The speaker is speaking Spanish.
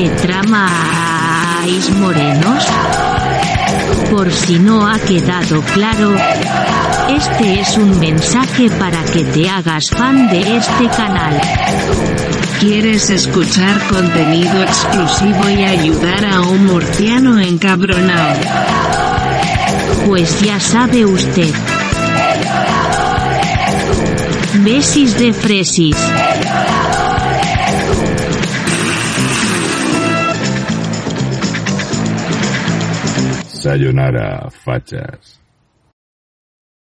¿Qué tramáis morenos? Por si no ha quedado claro, este es un mensaje para que te hagas fan de este canal. ¿Quieres escuchar contenido exclusivo y ayudar a un murciano encabronado? Pues ya sabe usted. Besis de fresis. Sayonara, fachas.